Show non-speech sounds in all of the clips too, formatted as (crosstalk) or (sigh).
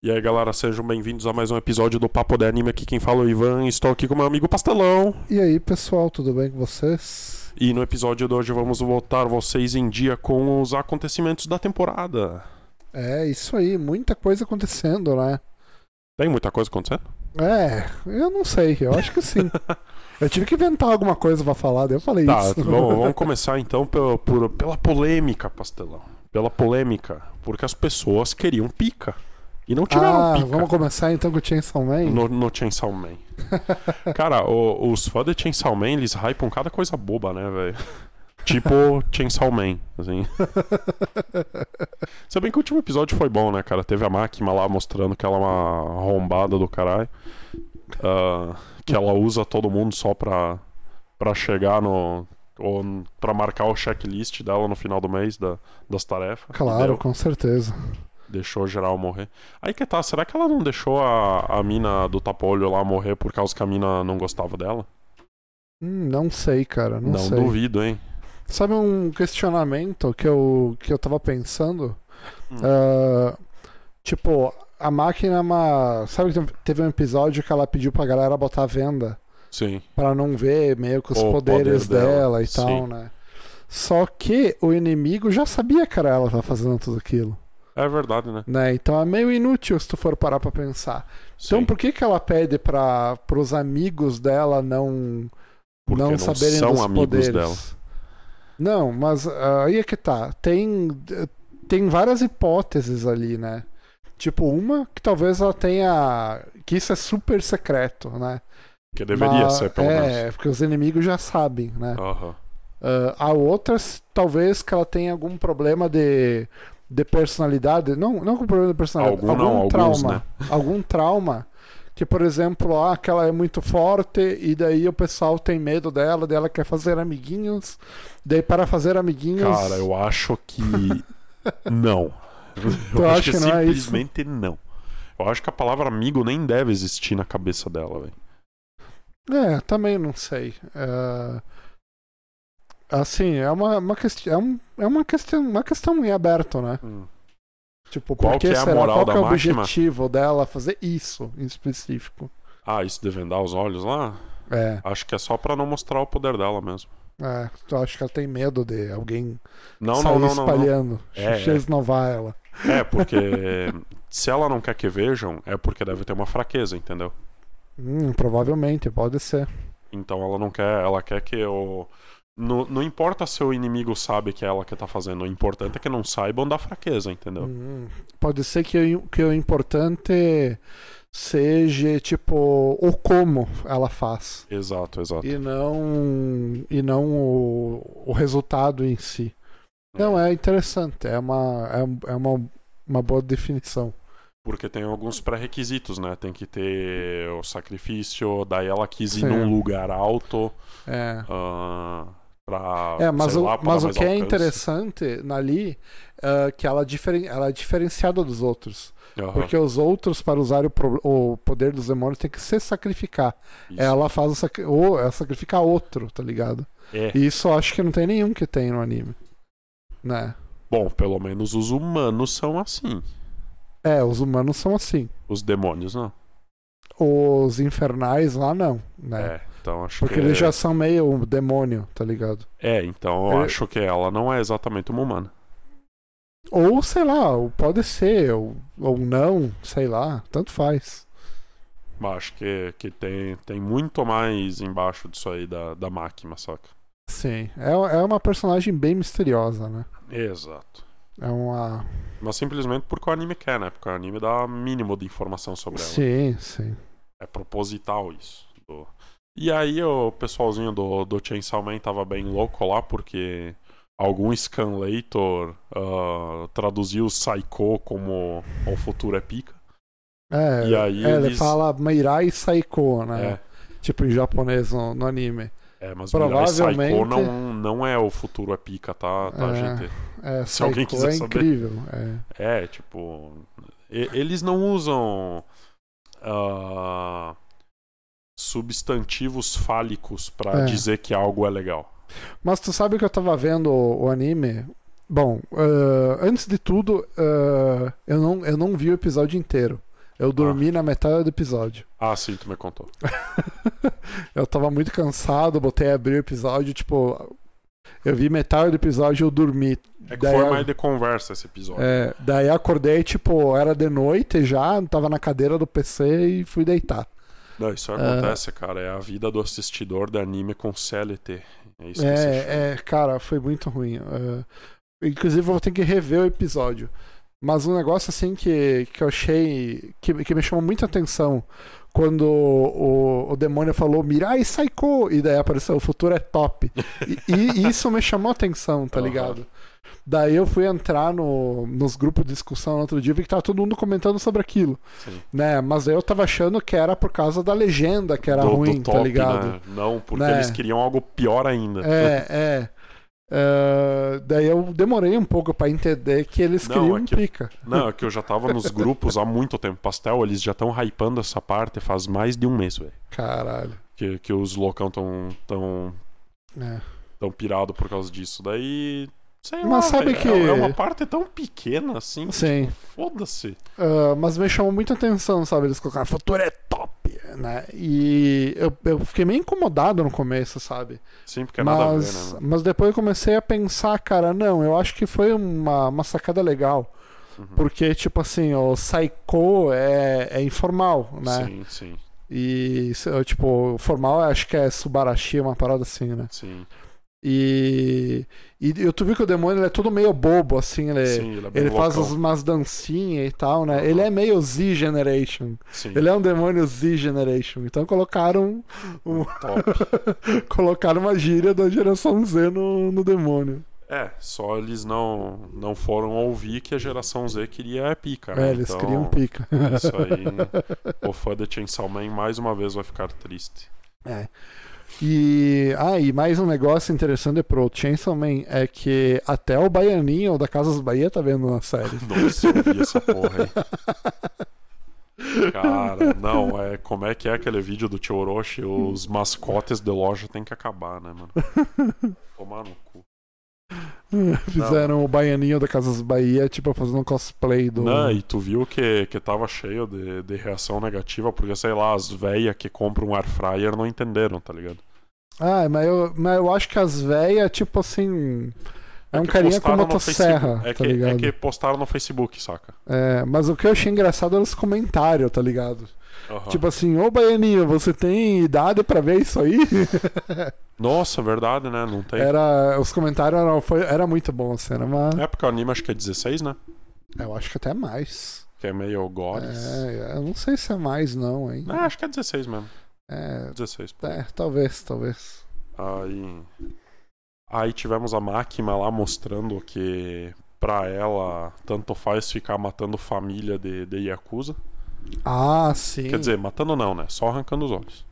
E aí, galera, sejam bem-vindos a mais um episódio do Papo de Anime. Aqui quem fala é o Ivan. Estou aqui com meu amigo Pastelão. E aí, pessoal, tudo bem com vocês? E no episódio de hoje vamos voltar vocês em dia com os acontecimentos da temporada. É, isso aí, muita coisa acontecendo, né? Tem muita coisa acontecendo? É, eu não sei, eu acho que sim. (laughs) eu tive que inventar alguma coisa pra falar, daí eu falei Tá, isso. vamos, (laughs) vamos começar então pela, pela polêmica, Pastelão. Pela polêmica. Porque as pessoas queriam pica. E não tiveram ah, pica. vamos começar então com o Chainsaw Man? No, no Chainsaw Man. (laughs) Cara, o- os fãs de Chainsaw Man, eles hypam cada coisa boba, né, velho? (laughs) Tipo Chainsaw Man, assim. Se bem que o último episódio foi bom, né, cara? Teve a máquina lá mostrando que ela é uma arrombada do caralho. Ah, que ela usa todo mundo só pra, pra chegar no... Ou pra marcar o checklist dela no final do mês da- das tarefas. Claro, com certeza. Deixou geral morrer. Aí que tá, será que ela não deixou a, a mina do tapolho lá morrer por causa que a mina não gostava dela? Hum, não sei, cara, não, sei. duvido, hein? Sabe um questionamento que eu, que eu tava pensando? Hum. Ah, tipo, a máquina é uma. Sabe que teve um episódio que ela pediu pra galera botar a venda? Sim. Pra não ver meio que os O poderes poder dela, dela, e sim. tal, né? Só que o inimigo já sabia que era ela tava fazendo tudo aquilo, É verdade, né? né? Então é meio inútil se tu for parar pra pensar. Então Sim. por que que ela pede para pros amigos dela não Porque não, não saberem são dos amigos poderes? dela. Não, mas ah, aí é que tá. Tem tem várias hipóteses ali, né? Tipo uma que talvez ela tenha que isso é super secreto, né? Que deveria Mas- ser, pelo é, menos. porque os inimigos já sabem, né? Aham. Ah, a outras, talvez que ela tenha algum problema de, de personalidade. Não, não com problema de personalidade. Algum não, alguns, trauma. né? (laughs) Algum trauma. Que, por exemplo, ah, que ela é muito forte e daí o pessoal tem medo dela, daí ela quer fazer amiguinhos. Daí, para fazer amiguinhos. Cara, eu acho que. (laughs) não. Eu acho que que não é simplesmente não. Eu acho que a palavra amigo nem deve existir na cabeça dela, velho. É, também não sei. É, Assim, é uma, uma questão. É, um, é uma questão, uma questão em aberto, né? Tipo, Qual por que que é será? Qual que é o máquina? objetivo dela fazer isso em específico? Ah, isso de vendar os olhos lá? É, Acho que é só pra não mostrar o poder dela mesmo. é. Tu acha que ela tem medo de alguém Não, sair não, não, não, não. espalhando, É, (laughs) é. esnovar ela. É, porque (laughs) se ela não quer que vejam, é porque deve ter uma fraqueza, entendeu? Hum, provavelmente, pode ser. Então ela não quer, ela quer que o. Não, não importa se o inimigo sabe que é ela que tá fazendo, o importante é que não saibam da fraqueza, entendeu? Hum, pode ser que, o- que o importante seja, tipo, o como ela faz. Exato, exato. E não, e não o, o resultado em si. Não, é interessante. É uma, é, é uma, uma boa definição. Porque tem alguns pré-requisitos, né? Tem que ter o sacrifício, daí ela quis ir Sim. num lugar alto É. ah, pra. É, mas, o, lá, mas o que é alcance. interessante ali é que ela, diferen, ela é diferenciada dos outros. Aham, Porque os outros, para usar o, pro- o poder dos demônios, tem que se sacrificar. isso. Ela faz o ou ela sacrifica outro, tá ligado? É. E isso eu acho que não tem nenhum que tem no anime. Né? Bom, pelo menos os humanos são assim. É, os humanos são assim. Os demônios, não. Os infernais lá não, né? É, então acho Porque que. eles já são meio demônio, tá ligado? É, então eu acho que ela não é exatamente uma humana. Ou sei lá, pode ser, ou, ou não, sei lá, tanto faz. Mas acho que, que tem, tem muito mais embaixo disso aí da, da máquina, saca? Sim, é, é uma personagem bem misteriosa, né? Exato. É uma. Mas simplesmente porque o anime quer, né? Porque o anime dá mínimo de informação sobre ela. Sim, sim. É proposital isso. Do- E aí o pessoalzinho do, do Chainsaw Man tava bem louco lá, porque algum scanlator ah, traduziu Psycho como o futuro é pica. É, E aí é, ele eles- fala Mirai Saiko, né? É, Tipo em japonês no, no anime. é mas Mirai Psycho Provavelmente- não, não é o futuro é pica, tá, tá É. gente? É, Se alguém Saiko quiser é saber. incrível. É. É, tipo. e- Eles não usam. ah, substantivos fálicos pra É. dizer que algo é legal. Mas tu sabe que eu tava vendo o, o anime? Bom, ah, antes de tudo, ah, eu, não, eu não vi o episódio inteiro. Eu dormi na metade do episódio. Ah, sim, tu me contou. (laughs) Eu tava muito cansado, botei a abrir o episódio, tipo. Eu vi metade do episódio e eu dormi. É que Daí foi mais de conversa esse episódio. É, daí acordei, tipo, era de noite já, tava na cadeira do PC e fui deitar. Não, isso acontece, cara. É a vida do assistidor de anime com CLT. É isso que. É, é, cara, foi muito ruim. É, inclusive, eu vou ter que rever o episódio. Mas um negócio assim que, que eu achei. Que, que me chamou muita atenção. Quando o, o demônio falou Mirai Saiko! E daí apareceu o futuro é top. E, e isso me chamou atenção, tá ligado? Daí eu fui entrar no, nos grupos de discussão no outro dia e vi que tava todo mundo comentando sobre aquilo. Sim. Né? Mas aí eu tava achando que era por causa da legenda que era do, ruim, do top, tá ligado? né? Não, porque Né? eles queriam algo pior ainda. É, é. É, daí eu demorei um pouco pra entender que eles Não, queriam é um que- pica. Não, é que eu já tava nos (laughs) grupos há muito tempo. Pastel, eles já estão hypando essa parte faz mais de um mês, velho. Caralho. Que, que os loucão tão, tão, É. tão pirado por causa disso. Daí. Sei Mas lá, sabe velho, que- é, é uma parte tão pequena assim. que, Sim. tipo, Foda-se. Ah, mas me chamou muita atenção, sabe? Eles colocaram futuro é top, né? E eu, eu fiquei meio incomodado no começo, sabe? Sim, porque é nada a ver, mas, né? mas depois eu comecei a pensar, cara, não, eu acho que foi uma, uma sacada legal. Uhum. Porque, tipo assim, o Psycho é, é informal, né? Sim, sim, E, tipo, formal acho que é Subarashi, uma parada assim, né? sim. E, e eu tu viu que o demônio é todo meio bobo, assim, ele, sim, ele é ele faz umas dancinhas e tal, né? Aham. Ele é meio Z-Generation. Sim, Ele é um demônio Z-Generation. Então colocaram um- (laughs) colocaram uma gíria da geração Z no, no demônio. É, só eles não, não foram ouvir que a geração Z queria é pica. né? é, eles Então, criam pica. Isso aí. o fã de Chainsaw Man mais uma vez vai ficar triste. É. E, ah, e mais um negócio interessante pro Chainsaw Man é que até o Baianinho da Casas Bahia tá vendo na série. (laughs) Nossa, eu vi essa porra aí. Cara, não, é como é que é aquele vídeo do tio Orochi? Os mascotes de loja tem que acabar, né, mano? Tomar no cu. (laughs) Fizeram o Baianinho da Casas Bahia, tipo, fazendo um cosplay do. Não, e tu viu que, que tava cheio de, de reação negativa, porque, sei lá, as velhas que compram um air fryer não entenderam, tá ligado? Ah, mas eu, mas eu acho que as velhas, tipo assim. É um que carinha com motosserra, é tá que, ligado? É que postaram no Facebook, saca? É, mas o que eu achei engraçado eram os comentários, tá ligado? Aham. Tipo assim, ô Baianinho, você tem idade pra ver isso aí? (laughs) Nossa, verdade, né? Não tem. era, os comentários eram, foi, era muito bom a cena, mas É porque o anime acho que é 16, né? eu acho que até mais. Que é meio goles. É, eu não sei se é mais não, hein? Ah, acho que é 16 mesmo. É, 16. pô. é, talvez, talvez. Aí. Aí tivemos a máquina lá mostrando que pra ela tanto faz ficar matando família de, de Yakuza. Ah, sim. Quer dizer, matando não, né? Só arrancando os olhos.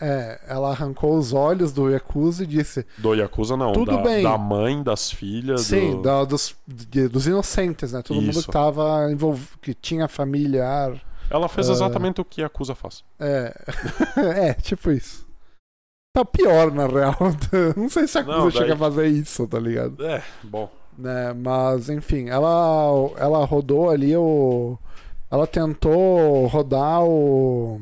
É, ela arrancou os olhos do Yakuza e disse: Do Yakuza não, Tudo da, bem. da mãe, das filhas. Sim, do... da- dos, de- dos inocentes, né? Todo mundo Isso. que tava envolvido, que tinha familiar. Ela fez Ah. exatamente o que Yakuza faz. É, (laughs) é tipo isso. Tá pior, na real. (laughs) Não sei se a Não, Yakuza daí- chega a fazer isso, tá ligado? É, bom. Né? Mas, enfim, ela, ela rodou ali o. Ela tentou rodar o.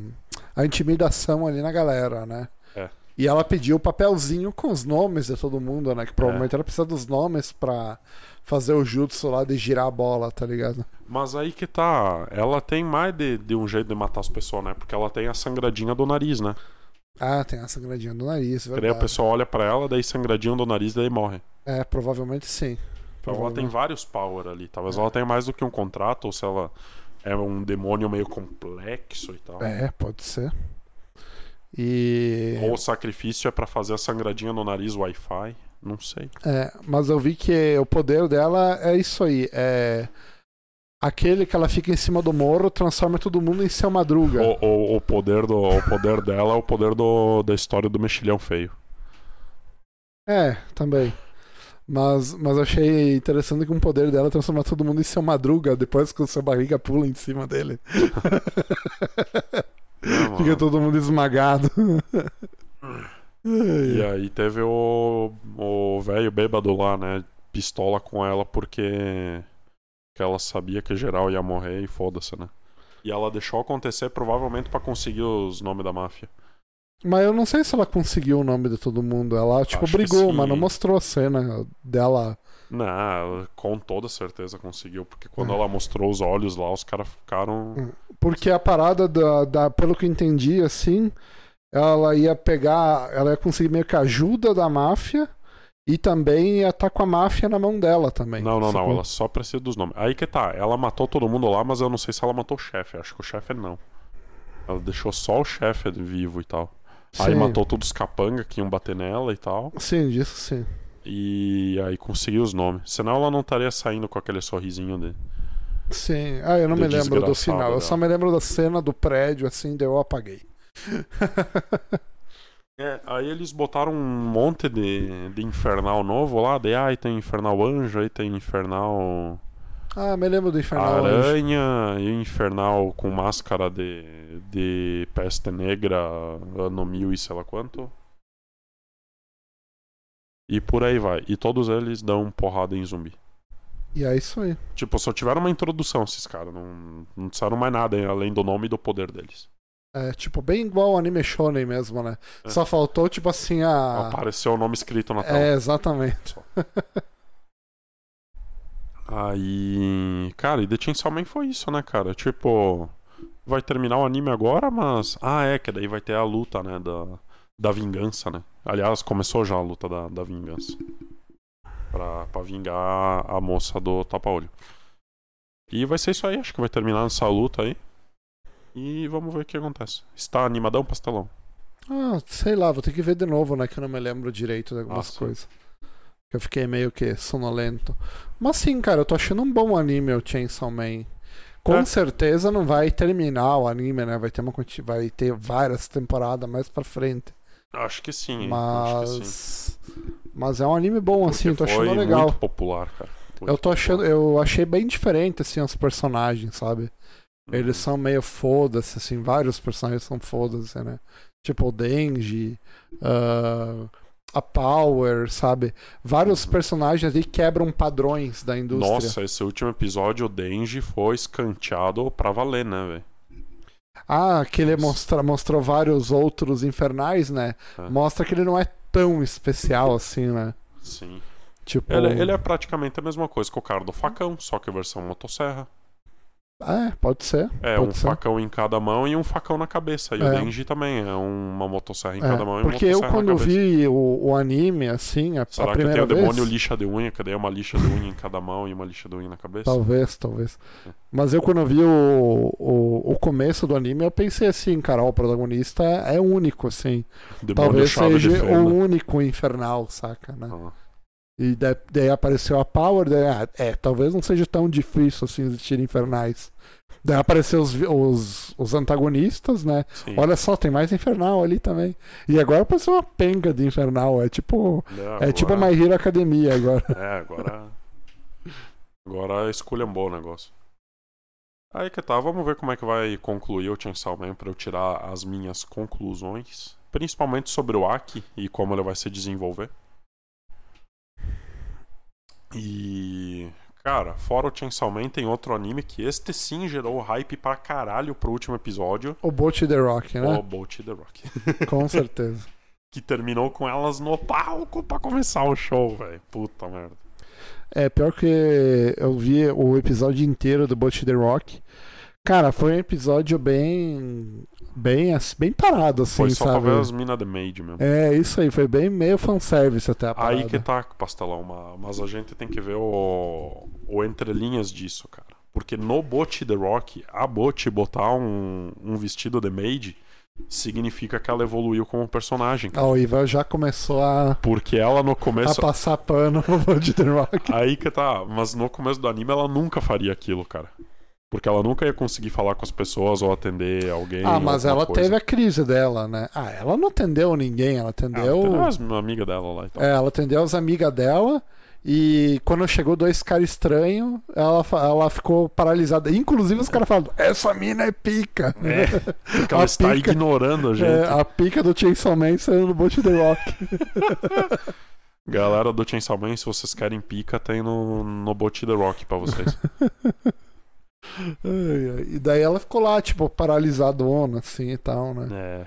A intimidação ali na galera, né? É. E ela pediu o papelzinho com os nomes de todo mundo, né? Que provavelmente ela precisa dos nomes pra fazer o jutsu lá de girar a bola, tá ligado? Mas aí que tá. Ela tem mais de, de um jeito de matar as pessoas, né? Porque ela tem a sangradinha do nariz, né? Ah, tem a sangradinha do nariz, Que daí a verdade. pessoa olha pra ela, daí sangradinho do nariz, daí morre. É, provavelmente sim. Então ela tem vários power ali. Talvez ela tenha mais do que um contrato, ou se ela é um demônio meio complexo e tal. É, pode ser. E. Ou o sacrifício é pra fazer a sangradinha no nariz Wi-Fi. Não sei. É, mas eu vi que o poder dela é isso aí. É. Aquele que ela fica em cima do morro transforma todo mundo em seu madruga. O, o, o poder do, o poder dela é o poder do, da história do mexilhão feio. É, também. Mas, mas achei interessante que um poder dela é transformar todo mundo em seu madruga depois que o seu barriga pula em cima dele. Não, Fica todo mundo esmagado. E aí teve o velho bêbado lá, né? Pistola com ela porque que ela sabia que geral ia morrer e foda-se, né? E ela deixou acontecer provavelmente pra conseguir os nomes da máfia. Mas eu não sei se ela conseguiu o nome de todo mundo. Ela, tipo, Acho brigou, mas não mostrou a cena dela. Não, com toda certeza conseguiu, porque quando É. ela mostrou os olhos lá, os caras ficaram. Porque a parada da, da. Pelo que eu entendi, assim. Ela ia pegar. Ela ia conseguir meio que a ajuda da máfia. E também ia estar com a máfia na mão dela também. Não, não, não, ela só precisa dos nomes. Aí que tá, ela matou todo mundo lá, mas eu não sei se ela matou o chefe. Acho que o chefe não. Ela deixou só o chefe vivo e tal. Aí Sim. matou todos os capanga que iam bater nela e tal. Sim, disso sim. E aí conseguiu os nomes. Senão ela não estaria saindo com aquele sorrisinho dele. Sim. Ah, eu não me lembro do final. Eu dela. só me lembro da cena do prédio, assim, daí eu apaguei. (laughs) É, aí eles botaram um monte de, de infernal novo lá. Daí, aí tem infernal anjo, aí tem infernal ah, me lembro do Infernal aranha e infernal com máscara de, de peste negra ano mil e sei lá quanto. E por aí vai. E todos eles dão porrada em zumbi. E é isso aí. Tipo, só tiveram uma introdução esses caras. Não, não disseram mais nada hein, além do nome e do poder deles. É, tipo, bem igual o anime shonen mesmo, né? É. Só faltou, tipo assim, a... Apareceu o nome escrito na tela. É, exatamente. (laughs) Aí. Cara, e The Chainsaw Man foi isso, né, cara? Tipo. Vai terminar o anime agora, mas. Ah, é, que daí vai ter a luta, né? Da, da vingança, né? Aliás, começou já a luta da, da vingança. Pra, pra vingar a moça do tapa-olho. E vai ser isso aí, acho que vai terminar essa luta aí. E vamos ver o que acontece. Está animadão, pastelão? Ah, sei lá, vou ter que ver de novo, né? Que eu não me lembro direito de algumas Ah, coisas. Que eu fiquei meio que sonolento. Mas sim, cara, eu tô achando um bom anime o Chainsaw Man. Com É. certeza não vai terminar o anime, né? Vai ter, uma, vai ter várias temporadas mais pra frente. Acho que sim? Acho que sim. Mas. Mas é um anime bom, assim, eu tô Porque achando foi legal. muito popular, cara. Muito Eu tô achando. popular. Eu achei bem diferente, assim, os personagens, sabe? Eles Uhum. são meio foda-se, assim, vários personagens são foda-se, né? Tipo o Denji, ah, a Power, sabe? Vários Uhum. personagens ali quebram padrões da indústria. Nossa, esse último episódio, o Denji foi escanteado pra valer, né, velho? Ah, que ele mostra, mostrou vários outros infernais, né? É. Mostra que ele não é tão especial assim, né? Sim. Tipo. Ele, ele é praticamente a mesma coisa que o cara do facão, só que versão motosserra. É, pode ser. É, pode um ser. facão em cada mão e um facão na cabeça. E o É. Denji também é uma motosserra em É, cada mão e uma porque eu, quando vi o, o anime, assim, a, a Será que tem primeira o demônio vez... lixa de unha, que daí é uma lixa de unha em cada mão e uma lixa de unha na cabeça? Talvez, talvez. É. Mas eu, quando vi o, o, o começo do anime, eu pensei assim, cara, o protagonista é único, assim. Demônio Talvez seja o único infernal, saca, né? Ah, E daí, daí apareceu a Power, daí, ah, é, talvez não seja tão difícil assim existir infernais. Daí apareceu os, os, os antagonistas, né? sim. Olha só, tem mais infernal ali também. E agora apareceu uma penga de infernal. É tipo. É, É tipo a agora- My Hero Academia agora. (laughs) É, agora. Agora esculhambou o negócio. Aí que tá, vamos ver como é que vai concluir o Chainsaw Man pra eu tirar as minhas conclusões. Principalmente sobre o Aki e como ele vai se desenvolver. E. Cara, fora o Chainsaw Man, tem outro anime que este sim gerou hype pra caralho pro último episódio. O Boat The Rock, O né? Boat the Rock. (laughs) Com certeza. (laughs) que terminou com elas no palco pra começar o show, velho. Puta merda. É, pior que eu vi o episódio inteiro do Boat The Rock. Cara, foi um episódio bem. Bem, bem parado, assim, Foi só sabe? pra ver as minas de maid mesmo. É, isso aí, foi bem meio fanservice até a parada. Aí que tá, pastelão, ma- mas a gente tem que ver o, o entrelinhas disso, cara. Porque no Bot The Rock, a Bot botar um, um vestido de maid significa que ela evoluiu como personagem. cara. Ah, o Ivan já começou a, Porque ela no a começo. passar pano no The Rock. Aí que tá, mas no começo do anime ela nunca faria aquilo, cara. Porque ela nunca ia conseguir falar com as pessoas ou atender alguém. Ah, mas ela coisa. teve a crise dela, né? Ah, ela não atendeu ninguém, ela Ah, atendeu. atendeu as amigas dela lá e tal. É, ela atendeu as amigas dela. E quando chegou dois caras estranhos, ela, ela ficou paralisada. Inclusive os caras falam: Essa mina é pica. É, Porque ela (laughs) A está pica- ignorando a gente. É, a pica do Chainsaw Man saiu no Boat The Rock. (laughs) Galera do Chainsaw Man, se vocês querem pica, tem no, no Bot The Rock pra vocês. (laughs) E daí ela ficou lá, tipo, paralisadona, assim e tal, né? É.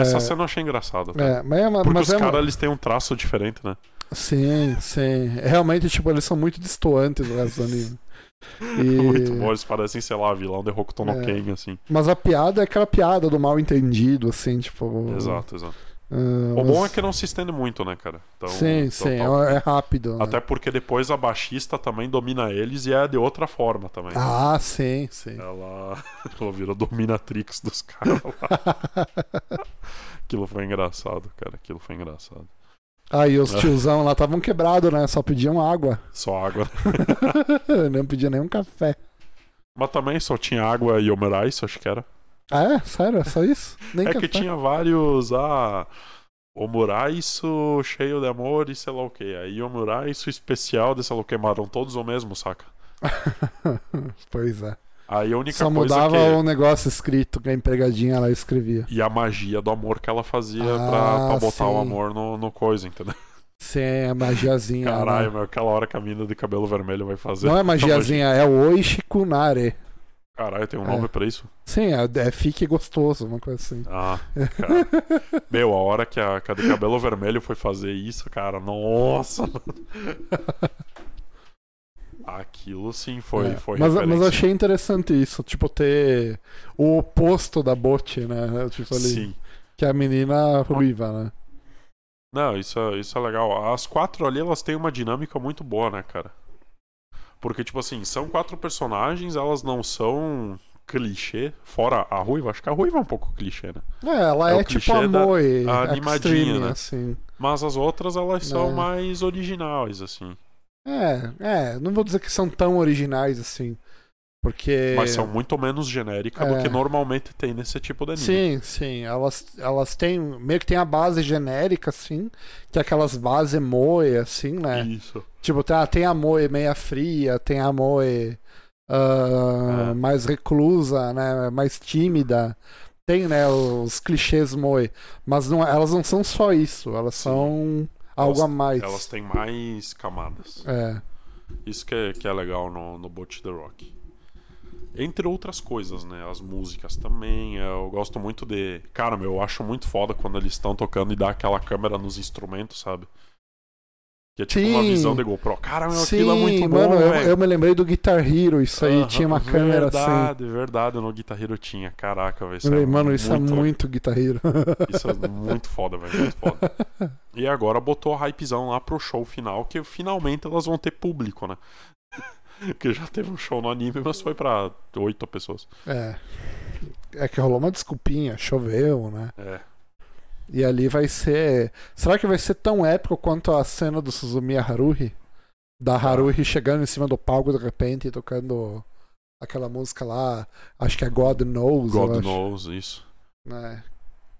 Essa É. cena eu achei engraçada. tá? É, mas é uma. Porque mas os é caras eles têm um traço diferente, né? Sim, sim. Realmente, tipo, eles são muito distoantes do resto do anime. (laughs) E- Muito bom, eles parecem, sei lá, vilão de Hokuto no É. Ken, assim. Mas a piada é aquela piada do mal entendido, assim, tipo. Exato, exato. Ah, O bom é mas- que não se estende muito, né, cara? Então, sim, então sim, tá- é rápido. né? Até porque depois a baixista também domina eles e é de outra forma também. né? Ah, sim, sim. Ela, (laughs) ela virou dominatrix dos caras lá. (laughs) Aquilo foi engraçado, cara. Aquilo foi engraçado. Aí os tiozão lá estavam quebrados, né? Só pediam água. Só água. (laughs) Não pediam nenhum café. Mas também só tinha água e omerais, acho que era. Ah, é? Sério? É só isso? Nem é café? que tinha vários. Ah, omuraiço cheio de amor e sei lá o que. Aí omuraiço especial de sei lá o que. Mas eram todos o mesmo, saca? (laughs) pois é. Aí a única Só mudava que. o negócio escrito que a empregadinha lá escrevia. E a magia do amor que ela fazia Ah, pra, pra botar o sim. amor no, no coisa, entendeu? Sim, a magiazinha. Caralho, né? meu, aquela hora que a mina de cabelo vermelho vai fazer. Não é (laughs) magiazinha, é o Oishikunare. Caralho, tem um É. nome pra isso? Sim, é, é fique gostoso, uma coisa assim. Ah, cara. Meu, a hora que a, que a de cabelo vermelho foi fazer isso, cara, nossa. (laughs) Aquilo sim foi, É, foi mas, mas achei interessante isso, tipo, ter o oposto da Bot, né? Tipo ali, Sim. que é a menina ruiva, né? Não, isso, é- isso é legal. As quatro ali, elas têm uma dinâmica muito boa, né, cara? Porque, tipo assim, são quatro personagens, elas não são clichê, fora a Ruiva. Acho que a Ruiva é um pouco clichê, né? É, ela É é, tipo a Moe, animadinha, extreme, né? assim. Mas as outras, elas são É. mais originais, assim. É, é, não vou dizer que são tão originais assim. Porque. Mas são muito menos genéricas do É. que normalmente tem nesse tipo de anime. Sim, sim. Elas, elas têm. Meio que tem a base genérica, assim. Que é aquelas bases moe, assim, né? Isso. Tipo, tem, a- tem a moe meia fria, tem a moe ah, É. mais reclusa, né? Mais tímida. Tem, né, os clichês moe. Mas não, elas não são só isso. Elas Sim. são algo a mais. Elas têm mais camadas. É. Isso que é, que é legal no, no Boat the Rock. Entre outras coisas, né? As músicas também. Eu gosto muito de. Cara, meu, eu acho muito foda quando eles estão tocando e dá aquela câmera nos instrumentos, sabe? Que é tipo uma Sim. visão de GoPro. Cara, meu, Sim, aquilo é muito bom, mano, eu, eu me lembrei do Guitar Hero, isso aí tinha uma câmera assim. Verdade, verdade. No Guitar Hero tinha. Caraca, velho. isso é mano, isso é muito muito Guitar Hero. (laughs) Isso é muito foda, velho. Muito foda. (laughs) E agora botou a hypezão lá pro show final, que finalmente elas vão ter público, né? Porque já teve um show no anime, mas foi pra oito pessoas. É. É que rolou uma desculpinha, choveu, né? É. E ali vai ser. Será que vai ser tão épico quanto a cena do Suzumiya Haruhi? Da Haruhi chegando em cima do palco de repente e tocando aquela música lá, acho que é God Knows. God acho, knows, isso. né?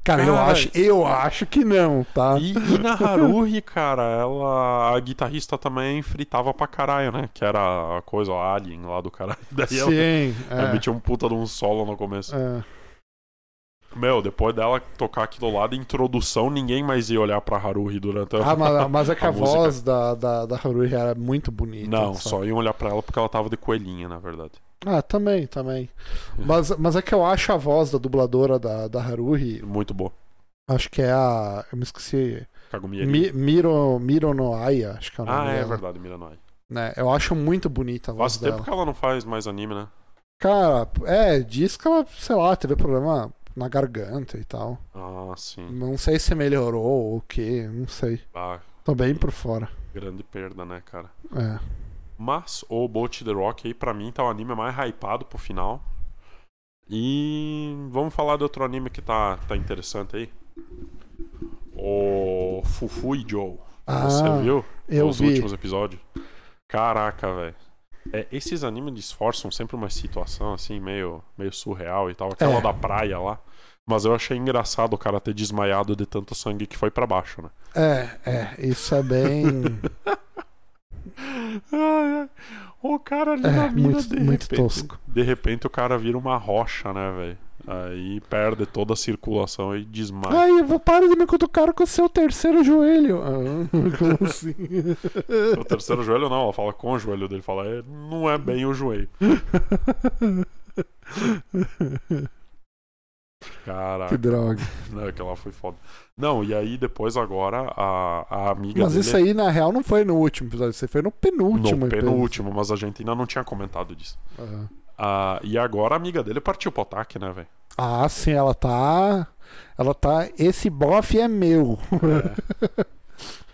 Cara, eu Cara, acho, eu acho que não, tá? E, e na Haruhi, cara, ela. A guitarrista também fritava pra caralho, né? Que era a coisa a Alien lá do caralho. (laughs) Daí ela, Sim, ela é, metia um puta de um solo no começo. é. Meu, depois dela tocar aquilo lá de introdução, ninguém mais ia olhar pra Haruhi durante a. Ah, mas, mas é que (laughs) a, a voz da, da, da Haruhi era muito bonita. Não, só iam olhar pra ela porque ela tava de coelhinha, na verdade. Ah, também, também. Mas, mas é que eu acho a voz da dubladora da, da Haruhi, Muito boa. acho que é a. Eu me esqueci. Kagumi. Mi, Miro, Miro no Aya, acho que é o nome Ah, é dela, verdade, Miranoi. Né? Eu acho muito bonita a voz Faz dela. tempo que ela não faz mais anime, né? Cara, é, diz que ela, sei lá, teve problema na garganta e tal. Ah, sim. Não sei se melhorou ou o que, não sei. Ah, Tô bem por fora. grande perda, né, cara? É. Mas o Boat the Rock aí, pra mim, tá o anime mais hypado pro final. E vamos falar de outro anime que tá, tá interessante aí. O Fufu e Joe. Ah, Você viu? eu Os vi. últimos episódios. Caraca, velho. É, esses animes disfarçam sempre uma situação assim, meio, meio surreal e tal. Aquela É. da praia lá. Mas eu achei engraçado o cara ter desmaiado de tanto sangue que foi pra baixo, né? É, é, isso é bem. (laughs) O cara ali na É, mina, muito, de muito repente, tosco. De repente o cara vira uma rocha, né, velho? Aí perde toda a circulação e desmaia. Ai, eu vou parar de me cutucar com o seu terceiro joelho. Ah, como (laughs) assim? O terceiro joelho não, ela fala com o joelho dele, fala, é, não é bem o joelho. (laughs) Caraca, que droga. (laughs) né, aquela foi foda. Não, e aí depois agora a, a amiga Mas dele... isso aí, na real, não foi no último episódio, aí foi no penúltimo no penúltimo, mas a gente ainda não tinha comentado disso. Aham. Ah, e agora a amiga dele partiu pro ataque, né, velho? Ah, sim, ela tá. Ela tá. Esse bofe é meu.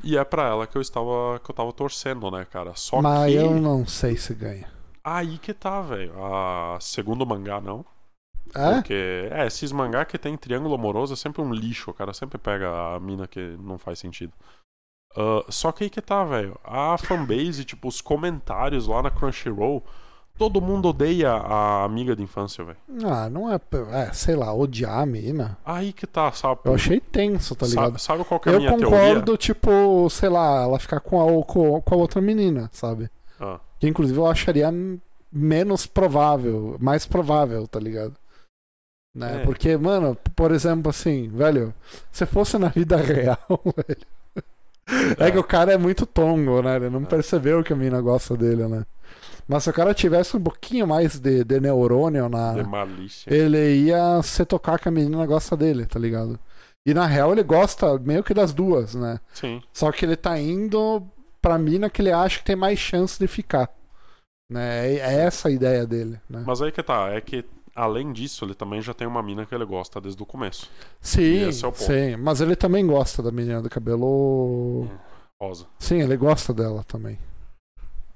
E é pra ela que eu estava que eu tava torcendo, né, cara? Só Mas que eu não sei se ganha. aí que tá, velho. A segundo mangá não, É? porque é, esses mangá que tem triângulo amoroso é sempre um lixo, o cara sempre pega a mina que não faz sentido. Ah, só que aí que tá, velho. A fanbase, tipo, os comentários lá na Crunchyroll, todo mundo odeia a amiga de infância, velho. Ah, não é. É, sei lá, odiar a mina. Aí que tá, sabe? Eu achei tenso, tá ligado? Sabe, sabe qual que é a Eu minha teoria? concordo, tipo, sei lá, ela ficar com a, com, a outra menina, sabe? Ah. Que inclusive eu acharia menos provável, mais provável, tá ligado? Né? É. Porque, mano, por exemplo, assim, velho, se fosse na vida (laughs) real, velho. É. É. que o cara é muito tongo, né? Ele não É. percebeu que a mina gosta dele, né? Mas se o cara tivesse um pouquinho mais de, de neurônio na. De malícia. Ele ia se tocar que a menina gosta dele, tá ligado? E na real ele gosta meio que das duas, né? Sim. Só que ele tá indo pra mina que ele acha que tem mais chance de ficar. Né? É é essa a ideia dele, né? Mas aí que tá, é que além disso, ele também já tem uma mina que ele gosta desde o começo. Sim, é o sim. Mas ele também gosta da menina do cabelo. Rosa. Sim, ele gosta dela também.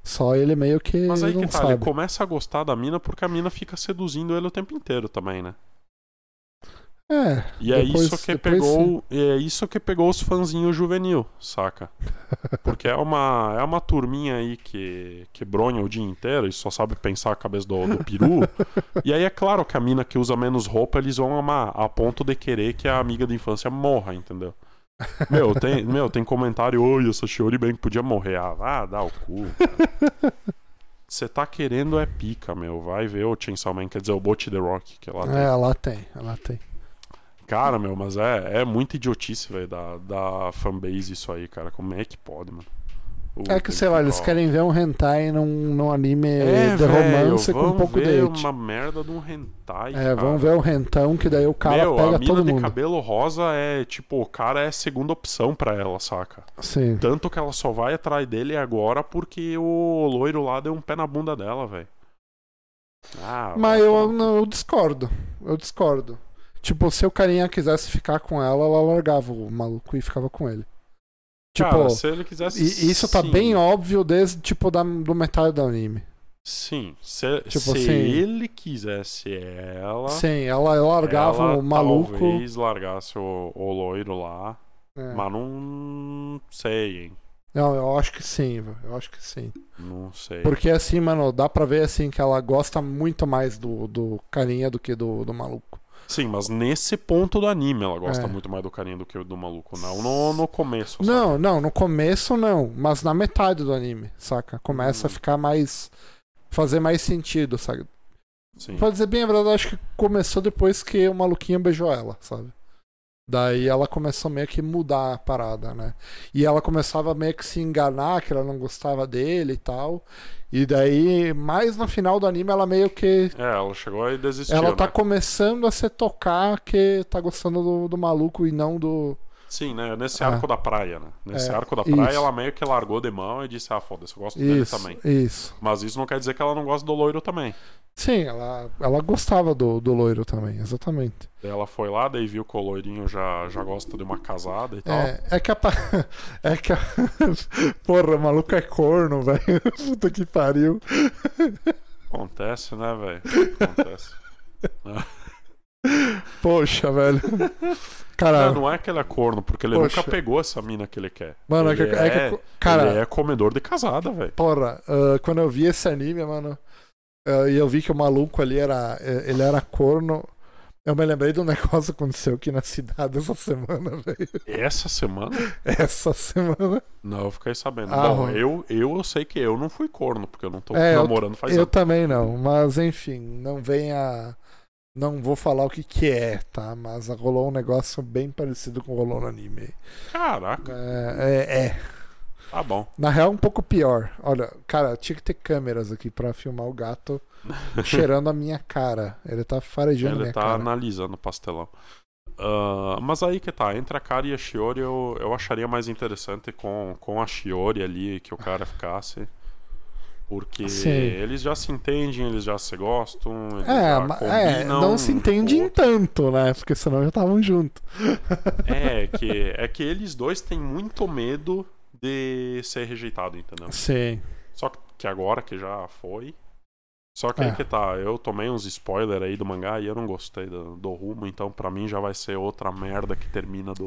Só ele meio que Mas aí não que tá, sabe. ele começa a gostar da mina porque a mina fica seduzindo ele o tempo inteiro também, né? É. E é Depois- isso que pegou, é isso que pegou os fãzinhos juvenil, saca? (laughs) Porque é uma é uma turminha aí que que bronha o dia inteiro e só sabe pensar a cabeça do, do peru. e aí é claro que a mina que usa menos roupa, eles vão amar a ponto de querer que a amiga da infância morra, entendeu? Meu, tem, (laughs) meu, tem comentário, oi, essa Shiori bem que podia morrer. Ah, dá o cu. Você (laughs) tá querendo é pica, meu. Vai ver o Chainsaw Man, quer dizer, o Bot The Rock, que lá tem. É, lá tem, lá tem. Cara, meu, mas é, é muita idiotice, velho, da, da fanbase isso aí, cara. Como é que pode, mano? O- É que, sei lá, eles querem ver um hentai num, num anime é, de romance com um vamos pouco de uma merda de um hentai, É, vamos cara. ver o rentão que daí o cara meu, pega a mina todo de mundo. cabelo rosa é, tipo, o cara é segunda opção pra ela, saca? Sim. Tanto que ela só vai atrás dele agora porque o loiro lá deu um pé na bunda dela, velho. Ah, Mas eu, não, eu discordo. Eu discordo. Tipo, se o carinha quisesse ficar com ela, ela largava o maluco e ficava com ele. Tipo, Cara, se ele quisesse. e isso tá sim. bem óbvio desde, tipo, da, do metade do anime. Sim. Se, Tipo se assim- ele quisesse ela. Sim, ela largava ela o maluco. Talvez largasse o, o loiro lá. É. Mas não sei, hein? Não, eu acho que sim, velho. Eu acho que sim. Não sei. Porque assim, mano, dá pra ver assim que ela gosta muito mais do, do carinha do que do, do maluco. Sim, mas nesse ponto do anime ela gosta É. muito mais do carinha do que do maluco. Não no, no começo. sabe? Não, não, no começo não, mas na metade do anime, saca? Começa Hum. a ficar mais. fazer mais sentido, sabe? Sim. Pra dizer bem a verdade, acho que começou depois que o maluquinho beijou ela, sabe? Daí ela começou meio que mudar a parada, né? E ela começava meio que se enganar que ela não gostava dele e tal. E daí, mais no final do anime, ela meio que. É, ela chegou e desistiu. ela tá né? começando a se tocar que tá gostando do, do maluco e não do. Sim, né? Nesse Ah. arco da praia, né? Nesse É, arco da praia, isso. ela meio que largou de mão e disse: Ah, foda-se, eu gosto dele Isso, também. isso. Mas isso não quer dizer que ela não gosta do loiro também. Sim, ela, ela gostava do, do loiro também, exatamente. Ela foi lá, daí viu que o loirinho já, já gosta de uma casada e tal. É, é que a. (laughs) É que a. (laughs) Porra, o maluco é corno, velho. (laughs) Puta que pariu. Acontece, né, velho? Acontece. Poxa, velho. Não, Cara, não é que ele é corno, porque ele Poxa. nunca pegou essa mina que ele quer. mano, é ele que, é que- é, Cara, ele é comedor de casada, velho. porra, ah, quando eu vi esse anime, mano, ah, e eu vi que o maluco ali era. eh, Ele era corno. Eu me lembrei de um (laughs) negócio que aconteceu aqui na cidade essa semana, velho. Essa semana? Essa semana. Não, eu fiquei sabendo. Ah, eu, eu, eu sei que eu não fui corno, porque eu não tô É, eu- namorando faz Eu anos. também não, mas enfim, não venha. Não vou falar o que que é, tá? Mas rolou um negócio bem parecido com o rolou no anime. Caraca, É, é, é. tá bom. Na real, um pouco pior. Olha, cara, tinha que ter câmeras aqui pra filmar o gato (laughs) cheirando a minha cara. Ele tá farejando Ele minha tá cara. analisando o pastelão. Ah, mas aí que tá, entre a cara e a Shiori eu, eu acharia mais interessante com, com a Shiori ali que o cara ficasse. Porque Sim. eles já se entendem, eles já se gostam, eles É, é, não se um entende com o em tanto, né? Porque senão já estavam juntos. É que, é que eles dois têm muito medo de ser rejeitado, entendeu? Sim. Só que agora que já foi. Só que aí É. que tá, eu tomei uns spoilers aí do mangá e eu não gostei do, do rumo, então pra mim já vai ser outra merda que termina do,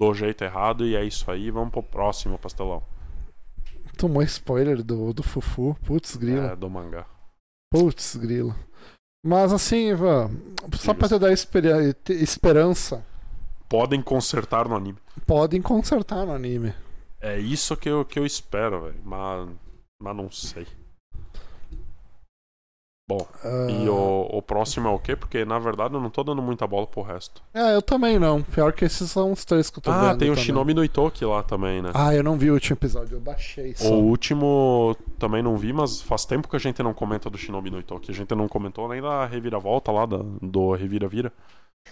do jeito errado e é isso aí, vamos pro próximo pastelão. Tomou spoiler do, do Fufu. Putz, grilo. É, do mangá. Putz, grilo. Mas assim, Ivan, só pra te dar esperança, Podem consertar no anime. podem consertar no anime. É isso que eu, que eu espero, velho. Mas, mas não sei. Bom, Ah, e o, o próximo é o quê? Porque na verdade eu não tô dando muita bola pro resto. É, eu também não. Pior que esses são os três que eu tô vendo. Ah, tem o também. Shinobi no Itoki lá também, né? Ah, eu não vi o último episódio, eu baixei só. O último também não vi, mas faz tempo que a gente não comenta do Shinobi no Itoki. A gente não comentou nem da reviravolta lá, da, do Revira-Vira.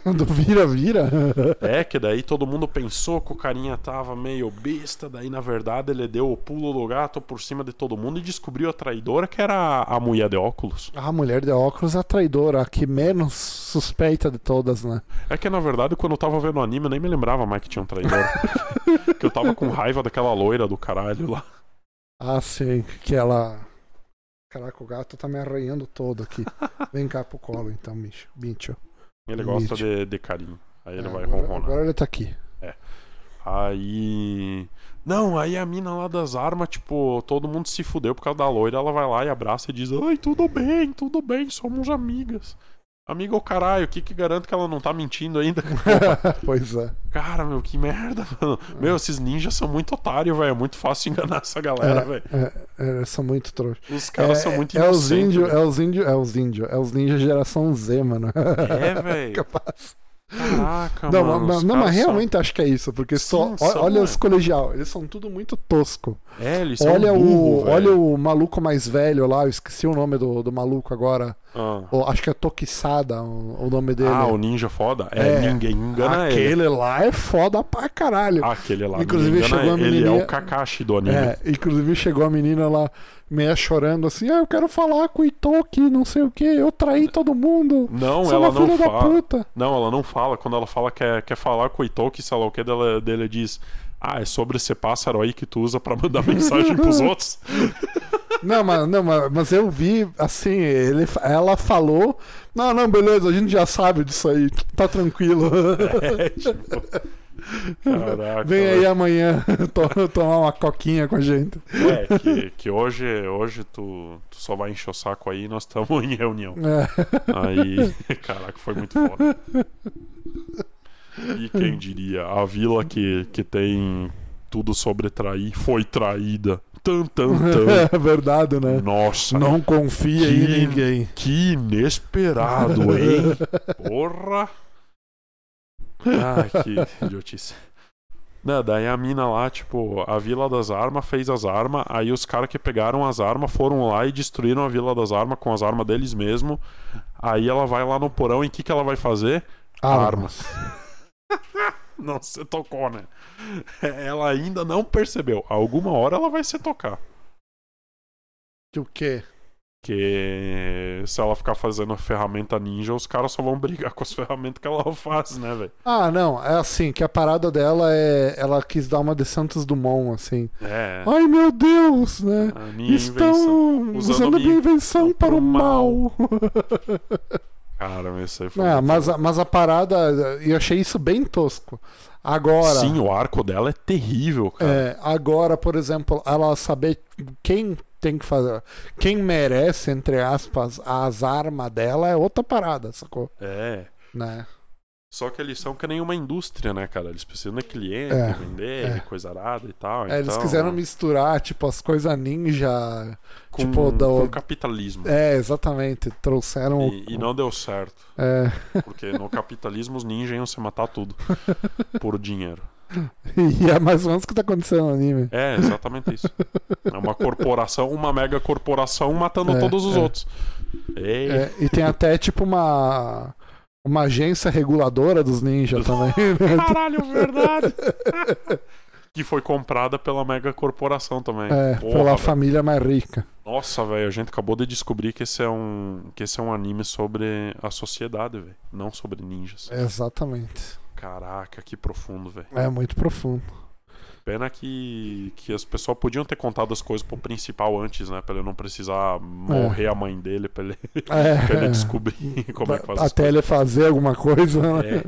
Do vira-vira? (laughs) É, que daí todo mundo pensou que o carinha tava meio besta, daí na verdade ele deu o pulo do gato por cima de todo mundo e descobriu a traidora que era a, mulher de óculos. a mulher de óculos é a traidora, a que menos suspeita de todas, né? É que na verdade quando eu tava vendo o anime eu nem me lembrava mais que tinha um traidor. (laughs) que eu tava com raiva daquela loira do caralho lá. Ah, sim, que ela. Caraca, o gato tá me arranhando todo aqui. Vem cá pro colo então, bicho. bicho. Ele gosta de, de carinho. Aí ele É, vai agora, ronronar. agora ele tá aqui. Aí. Não, aí a mina lá das armas, tipo, todo mundo se fudeu por causa da loira. Ela vai lá e abraça e diz: Ai, tudo bem, tudo bem, somos amigas. Amiga, o caralho, o que que garante que ela não tá mentindo ainda? (laughs) pois é. Cara, meu, que merda, mano. Meu, esses ninjas são muito otários, velho. É muito fácil enganar essa galera, velho. É, é, são muito trouxas. Os caras é, são muito é os velho. é os índios, é os índios, é os ninjas geração Z, mano. É, (laughs) velho. Capaz. Caraca, Não, mano. mas, não, mas são- realmente acho que é isso, porque só, Sim, ó- são, olha é. os colegial, eles são tudo muito tosco. É, eles são Olha burro, o, velho. olha o maluco mais velho lá, eu esqueci o nome do, do maluco agora. Ah. O- acho que é Tokisada o, o nome dele. Ah, o ninja foda? É, É. ninguém engana ele. Aquele lá é foda pra caralho. Aquele lá, Inclusive, chegou a ele. Ele é o Kakashi do anime. É, inclusive chegou a menina lá meia chorando assim, ah, eu quero falar com o Itoki, não sei o que, eu traí todo mundo. Não, ela não fala. Não, ela não fala. Quando ela fala que quer, quer falar com o Itoki, sei lá o que, dela, dele diz: Ah, é sobre esse pássaro aí que tu usa pra mandar (laughs) mensagem pros (laughs) outros. Não, mas, não, mas, eu vi, assim, ele, ela falou, não, não, beleza, a gente já sabe disso aí, tá tranquilo. (laughs) É, tipo. Caraca. Vem aí amanhã (laughs) to- tomar uma coquinha com a gente. É, que, que hoje, hoje tu, tu só vai encher o saco aí e nós estamos em reunião. É. Aí, (laughs) caraca, foi muito foda. E quem diria? A vila que, que tem tudo sobre trair foi traída. Tan, tan, (laughs) tan. É verdade, né? Nossa, Não confia Que- em ninguém. que inesperado, hein? (laughs) Porra! Ah, que idiotice. Não, daí a mina lá, tipo, a Vila das Armas fez as armas, aí os caras que pegaram as armas foram lá e destruíram a Vila das Armas com as armas deles mesmo. Aí ela vai lá no porão e o que, que ela vai fazer? Armas. (laughs) (laughs) não se tocou, né? Ela ainda não percebeu. Alguma hora ela vai se tocar. O quê? Que se ela ficar fazendo ferramenta ninja, os caras só vão brigar com as ferramentas que ela faz, né, velho? Ah, não, é assim, que a parada dela é. Ela quis dar uma de Santos Dumont, assim. É. Ai meu Deus, né? A minha invenção. Estão Usando usando a minha invenção para o o mal. (laughs) Isso aí foi. Muito mas, a- mas a parada, eu achei isso bem tosco. Agora, Sim, o arco dela é terrível, cara. é, agora, por exemplo, ela saber quem tem que fazer, quem merece, entre aspas, as armas dela é outra parada, sacou? É. né? Só que eles são que nem uma indústria, né, cara? Eles precisam de cliente, É, vender, é. coisa arada e tal. É, eles então, quiseram misturar, tipo, as coisas ninja. com, tipo, do- com capitalismo. É, exatamente. Trouxeram. o- E, e não deu certo. É, Porque no capitalismo os ninjas iam se matar tudo. (laughs) por dinheiro. e é mais ou menos o que tá acontecendo no anime. É, exatamente isso. É uma corporação, uma mega corporação matando É, todos os é. outros. É, e tem até, tipo, uma. Uma agência reguladora dos ninjas também. (laughs) né? Caralho, verdade. (laughs) que foi comprada pela mega corporação também. É, Porra, pela velho. família mais rica. Nossa, velho, a gente acabou de descobrir que esse é um que esse é um anime sobre a sociedade, velho, não sobre ninjas. Exatamente. Caraca, que profundo, velho. É muito profundo. Pena que que as pessoas podiam ter contado as coisas pro principal antes, né, Pra ele não precisar morrer a mãe dele pra ele, (laughs) É, (laughs) pra ele descobrir (laughs) como é que faz Até ele fazer alguma coisa, né? É.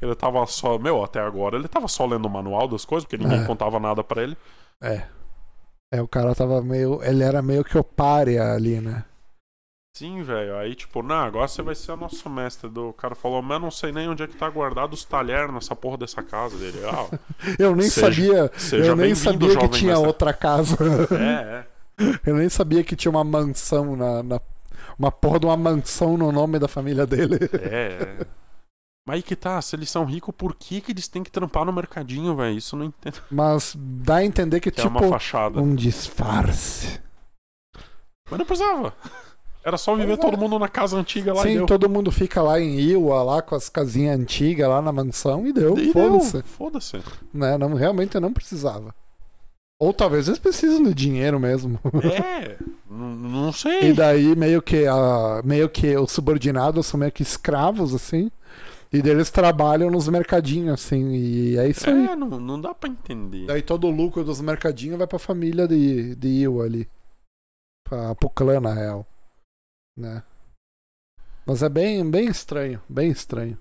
Ele tava só, meu, até agora ele tava só lendo o manual das coisas, porque ninguém É. contava nada pra ele. É. É, o cara tava meio. Ele era meio que o párea ali, né? Sim, velho. Aí, tipo, não, agora você vai ser o nosso mestre. Do... O cara falou, mas eu não sei nem onde é que tá guardado os talheres nessa porra dessa casa dele. Ah, (laughs) Eu nem Seja- sabia. seja Eu nem sabia que tinha mestre. outra casa. É, é. (laughs) Eu nem sabia que tinha uma mansão na, na- Uma porra de uma mansão no nome da família dele. É, é. Mas aí que tá, se eles são ricos, por que, que eles têm que trampar no mercadinho, velho? Isso eu não entendo. Mas dá a entender que, Que é tipo, uma fachada. um disfarce. Mas não precisava. Era só viver todo mundo na casa antiga lá e Sim, deu. todo mundo fica lá em Iwa, lá com as casinhas antigas lá na mansão e deu. E Foda-se. Foda-se. Né? Não, realmente eu não precisava. Ou talvez eles precisam de dinheiro mesmo. É, (laughs) não, sei. E daí meio que a, meio que os subordinados são meio que escravos assim. E daí eles trabalham nos mercadinhos assim, e é isso aí. É, não, não dá pra entender. Daí todo o lucro dos mercadinhos vai pra família de, de Iwa ali. Pra, pro clã, na real. Né? Mas é bem, bem estranho, bem estranho.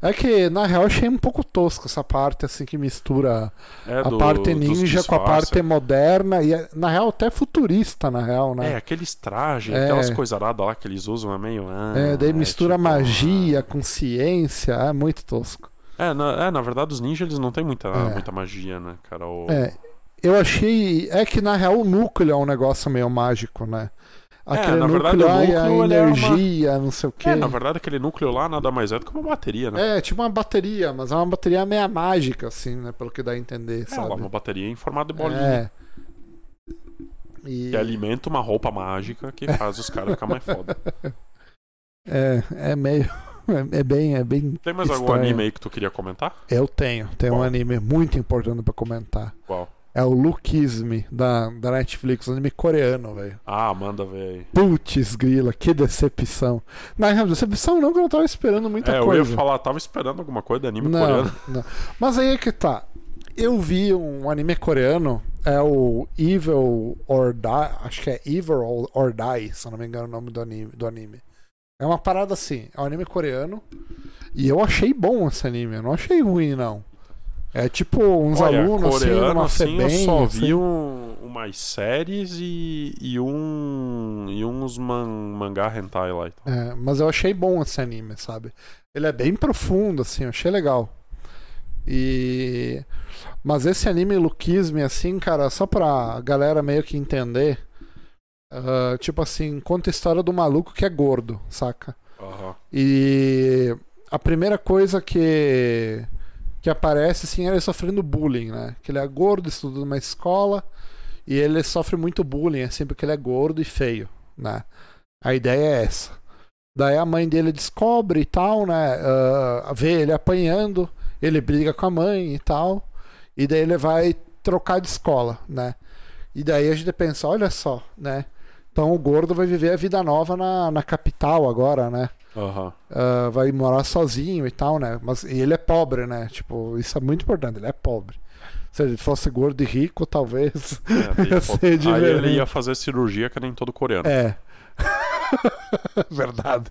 É que, na real, achei um pouco tosco essa parte, assim, que mistura É a do- parte ninja com a parte moderna e, é, na real, até futurista, na real, É, né? aqueles trajes, É. aquelas coisas aradas lá que eles usam é meio. ah, É, daí mistura tipo, magia com ciência, é muito tosco. É na, é, na verdade, os ninjas eles não têm muita, É. muita magia, né, cara? O... É, eu achei. É que na real o núcleo é um negócio meio mágico, né? Aquele na verdade, núcleo, o ai, a núcleo, ele é uma- energia, não sei o quê. É, na verdade, aquele núcleo lá nada mais é do que uma bateria, né? É, tipo uma bateria, mas é uma bateria meio mágica, assim, né? Pelo que dá a entender, É, ela é sabe? uma bateria em formato de bolinha. É. E... Que alimenta uma roupa mágica que faz os caras ficar mais foda. (laughs) É, é meio. (laughs) É bem, é bem. Tem mais algum Estranho. anime aí que tu queria comentar? Eu tenho, tem um anime muito importante pra comentar. Qual? É o Lookisme da, da Netflix, anime coreano, velho. Ah, manda ver aí. Putz, grila, que decepção. Na real, decepção não, que eu não tava esperando muita é, coisa. eu ia falar, tava esperando alguma coisa de anime não, coreano. não. Mas aí é que tá. Eu vi um anime coreano, é o Evil or Die, acho que é Evil or- or Die, se eu não me engano o nome do anime. Do anime. É uma parada assim, é um anime coreano. E eu achei bom esse anime, eu não achei ruim, não. É tipo uns Olha, alunos assim, coreano, numa assim, eu FEBEM, só assim. vi um, umas séries e, e um e uns man, mangá hentai lá. e tal. É, mas eu achei bom esse anime, sabe? Ele é bem profundo, assim, eu achei legal. E. Mas esse anime Lukisme, assim, cara, só pra galera meio que entender. ah, tipo assim, conta a história do maluco que é gordo, saca? Aham. E a primeira coisa que que aparece assim ele sofrendo bullying, né? Que ele é gordo, estuda numa escola e ele sofre muito bullying assim porque ele é gordo e feio, né? A ideia é essa. Daí a mãe dele descobre e tal, né? ah, vê ele apanhando, ele briga com a mãe e tal, e daí ele vai trocar de escola, né? E daí a gente pensa, olha só, né? Então o gordo vai viver a vida nova na, na capital agora, né? Aham. Ah, vai morar sozinho e tal, né? Mas e ele é pobre, né? Tipo, isso é muito importante, ele é pobre. Se ele fosse gordo e rico, talvez. É, (laughs) Ia tem- ser Aí ele ia fazer cirurgia que nem todo coreano. É. (laughs) Verdade.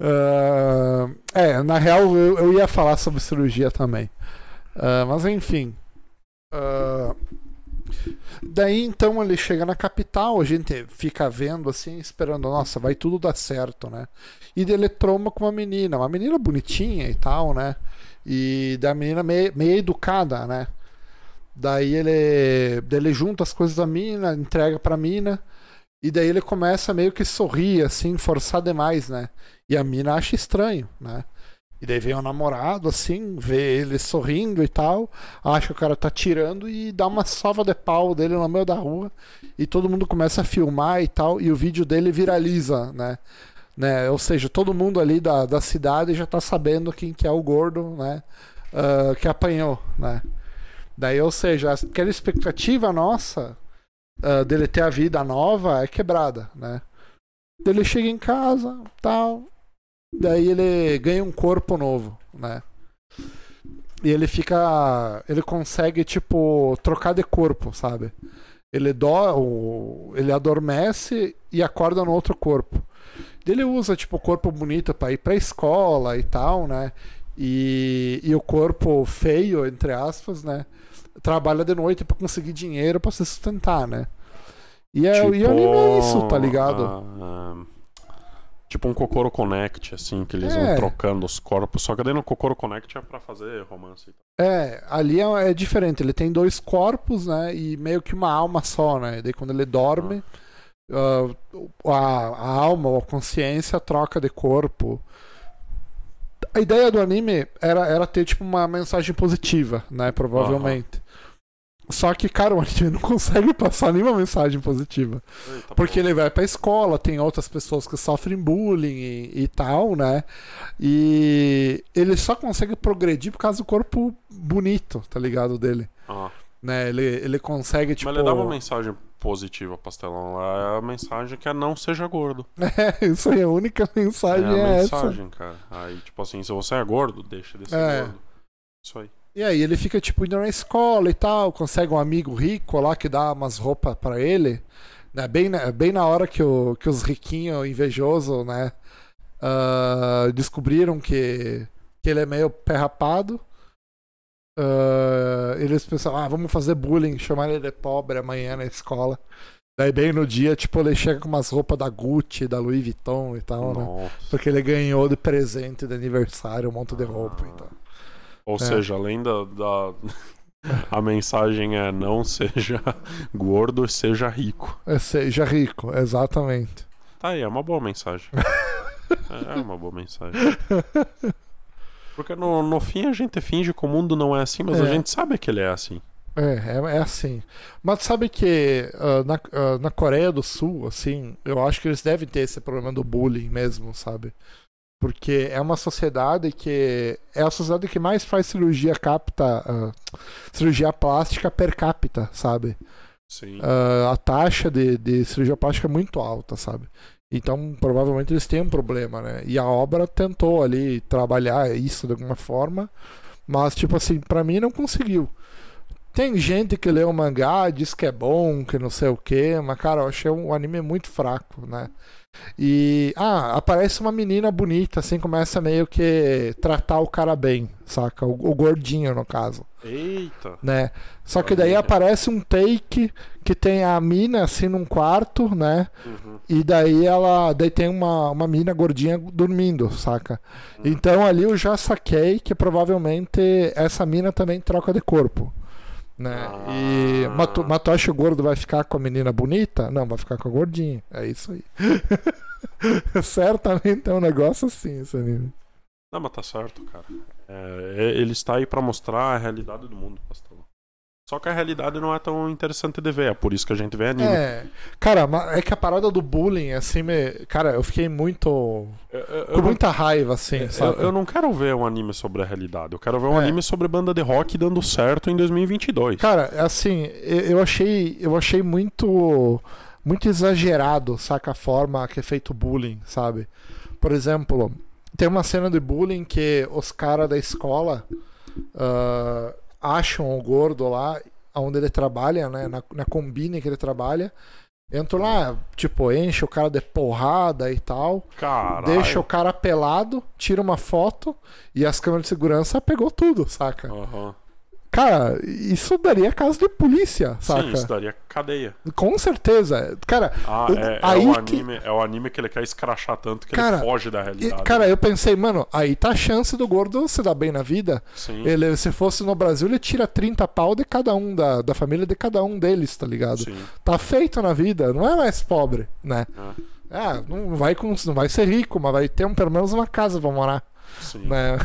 Ah, é, na real eu, eu ia falar sobre cirurgia também. Ah, mas enfim. Ah, Daí então ele chega na capital, a gente fica vendo assim, esperando, nossa, vai tudo dar certo, né? E ele tromba com uma menina, uma menina bonitinha e tal, né? E da menina meio, meio educada, né? Daí ele, ele junta as coisas da mina, entrega pra mina, e daí ele começa meio que sorrir, assim, forçar demais, né? E a mina acha estranho, né? E daí vem o namorado, assim, vê ele sorrindo e tal, acha que o cara tá tirando e dá uma sova de pau dele no meio da rua. E todo mundo começa a filmar e tal, e o vídeo dele viraliza, né? né? Ou seja, todo mundo ali da, da cidade já tá sabendo quem que é o gordo, né? Uh, que apanhou, né? Daí, ou seja, aquela expectativa nossa uh, dele ter a vida nova é quebrada, né? Ele chega em casa, tal, Daí ele ganha um corpo novo, né? E ele fica. Ele consegue, tipo, trocar de corpo, sabe? Ele, do, ele adormece e acorda no outro corpo. Ele usa, tipo, o corpo bonito pra ir pra escola e tal, né? E, e o corpo feio, entre aspas, né? Trabalha de noite para conseguir dinheiro para se sustentar, né? E, é, tipo, e o anime é isso, tá ligado? Uh, Tipo um Kokoro Connect, assim, que eles é. vão trocando os corpos. Só que daí no Kokoro Connect é pra fazer romance. É, ali é, é, diferente. Ele tem dois corpos, né? E meio que uma alma só, né? E daí quando ele dorme, ah. uh, a, a alma ou a consciência troca de corpo. A ideia do anime era, era ter, tipo, uma mensagem positiva, né? Provavelmente. Só que, cara, o anime não consegue passar nenhuma mensagem positiva. Eita, porque ele vai pra escola, tem outras pessoas que sofrem bullying e, e, tal, né? E ele só consegue progredir por causa do corpo bonito, tá ligado? Dele. Ah. Né? Ele, ele consegue, tipo. Mas ele dá uma mensagem positiva, pastelão. É a mensagem que é não seja gordo. (laughs) É, isso aí, a única mensagem é, a é mensagem, essa. cara. Aí, tipo assim, se você é gordo, deixa de ser é. gordo. Isso aí. E aí ele fica, tipo, indo na escola e tal, consegue um amigo rico lá que dá umas roupas para ele. Né? Bem, na, bem na hora que, o, que os riquinhos invejosos, né? Uh, descobriram que, que ele é meio pé rapado. Uh, eles pensam, ah, vamos fazer bullying, chamar ele de pobre amanhã na escola. Daí bem no dia, tipo, ele chega com umas roupas da Gucci, da Louis Vuitton e tal, né? Nossa. né? Porque ele ganhou de presente de aniversário um monte de roupa e tal. Ou é. seja, além da, da... A mensagem é não seja gordo, seja rico. É, seja rico, exatamente. Tá aí, é uma boa mensagem. (laughs) é uma boa mensagem. Porque no, no fim a gente finge que o mundo não é assim, mas é. a gente sabe que ele é assim. É, é, é assim. Mas sabe que uh, na, uh, na Coreia do Sul, assim, eu acho que eles devem ter esse problema do bullying mesmo, sabe? Porque é uma sociedade que é a sociedade que mais faz cirurgia capta, uh, cirurgia plástica per capita, sabe? Sim. Uh, a taxa de, de cirurgia plástica é muito alta, sabe? Então, provavelmente eles têm um problema, né? E a obra tentou ali trabalhar isso de alguma forma, mas, tipo assim, para mim não conseguiu. Tem gente que lê o mangá, diz que é bom, que não sei o que, mas, cara, eu achei um anime muito fraco, né? E ah, aparece uma menina bonita, assim, começa meio que tratar o cara bem, saca? O, o gordinho, no caso. Eita! Né? Só que daí aparece um take que tem a mina assim num quarto, né? Uhum. E daí ela. Daí tem uma, uma mina gordinha dormindo, saca? Uhum. Então ali eu já saquei que provavelmente essa mina também troca de corpo. Né? Ah. E Matoshi Gordo vai ficar com a menina bonita? Não, vai ficar com a gordinha. É isso aí. (laughs) Certamente é um negócio assim esse anime. Não, mas tá certo, cara. É, é ele está aí para mostrar a realidade do mundo, pastor. Só que a realidade não é tão interessante de ver, é por isso que a gente vê anime. É, cara, é que a parada do bullying, assim, me... cara, eu fiquei muito. Eu, eu, com muita raiva, assim, eu, sabe? Eu, não quero ver um anime sobre a realidade, eu quero ver um é. anime sobre banda de rock dando certo em 2022. Cara, assim, eu achei, eu achei muito. Muito exagerado, saca a forma que é feito bullying, sabe? Por exemplo, tem uma cena de bullying que os caras da escola. Uh, acham o gordo lá, onde ele trabalha, né? Na, na combine que ele trabalha. Entro lá, tipo, enche o cara de porrada e tal. Caralho. Deixa o cara pelado, tira uma foto e as câmeras de segurança pegou tudo, saca? Uhum. Cara, isso daria caso de polícia, saca? Sim, isso daria cadeia. Com certeza. Cara, Ah, O- é, é aí o que- anime, é o anime que ele quer escrachar tanto que Cara, ele foge da e, realidade. cara, eu pensei, mano, aí tá a chance do gordo se dar bem na vida. Sim, Ele, se fosse no Brasil, ele tira 30 pau de cada um, da, da família de cada um deles, tá ligado? sim. Tá feito na vida, não é mais pobre, né? É, Ah, não vai, com, não vai ser rico, mas vai ter um, pelo menos uma casa pra morar, sim. né?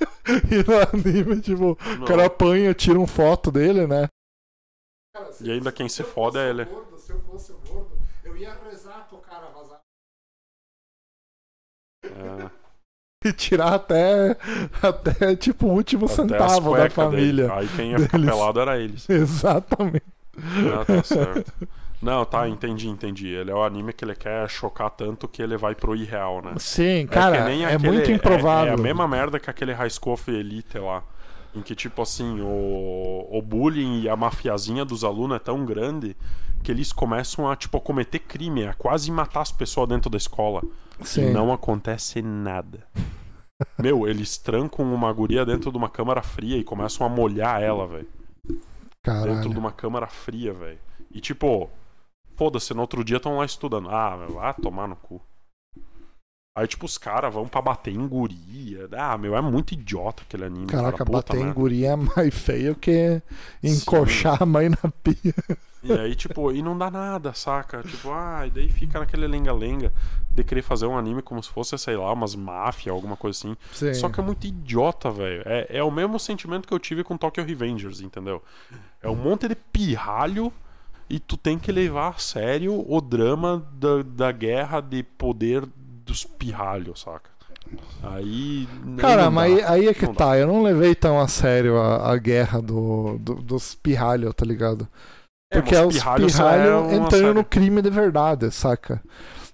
(laughs) e no anime, tipo, o Não. cara apanha, tira uma foto dele, né? E ainda quem se foda é ele. se eu fosse o gordo, eu ia rezar pro cara vazar. É, (laughs) E tirar até, até tipo, o último até centavo da família. dele. Aí quem ia ficar deles. pelado era eles. (laughs) Exatamente. Ah, tá certo. Não, tá, entendi, entendi. Ele é o anime que ele quer chocar tanto que ele vai pro irreal, né? Sim, É cara, é, nem aquele- muito improvável. É, é a mesma merda que aquele High School Elite lá. Em que, tipo assim, o, o bullying e a mafiazinha dos alunos é tão grande que eles começam a, tipo, a cometer crime, a quase matar as pessoas dentro da escola. Sim. E não acontece nada. (laughs) Meu, eles trancam uma guria dentro de uma câmara fria e começam a molhar ela, velho. Dentro de uma câmara fria, velho. E tipo, foda-se, no outro dia estão lá estudando. Ah, meu, vai tomar no cu. Aí, tipo, os caras vão pra bater em guria. Ah, meu, é muito idiota aquele anime. Caraca, cara. Bater em merda. guria é mais feio que encoxar a mãe na pia. E aí, tipo, e não dá nada, saca? Tipo, ah, e daí fica naquele lenga-lenga de querer fazer um anime como se fosse, sei lá, umas máfia, alguma coisa assim. Sim. Só que é muito idiota, velho. É, é o mesmo sentimento que eu tive com Tokyo Revengers, entendeu? É um monte de pirralho e tu tem que levar a sério o drama da, da guerra de poder dos pirralhos, saca? Aí. Cara, mas dá. aí é que Não dá. tá. Eu não levei tão a sério a, a guerra do, do- dos pirralhos, tá ligado? É, Porque é os pirralhos pirralhos é entrando no crime de verdade, saca?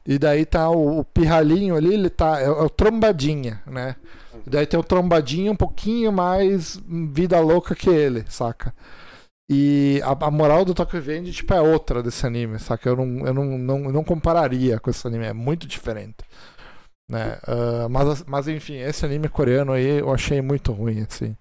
E daí tá o, o pirralhinho ali, ele tá. É, é o trombadinha, né? E daí tem o trombadinho um pouquinho mais vida louca que ele, saca? E a, a moral do Tokyo Revenge, tipo, é outra desse anime, saca? Eu não, eu não, não, não compararia com esse anime, é muito diferente. Né? Ah, mas, mas enfim, esse anime coreano aí eu achei muito ruim, assim.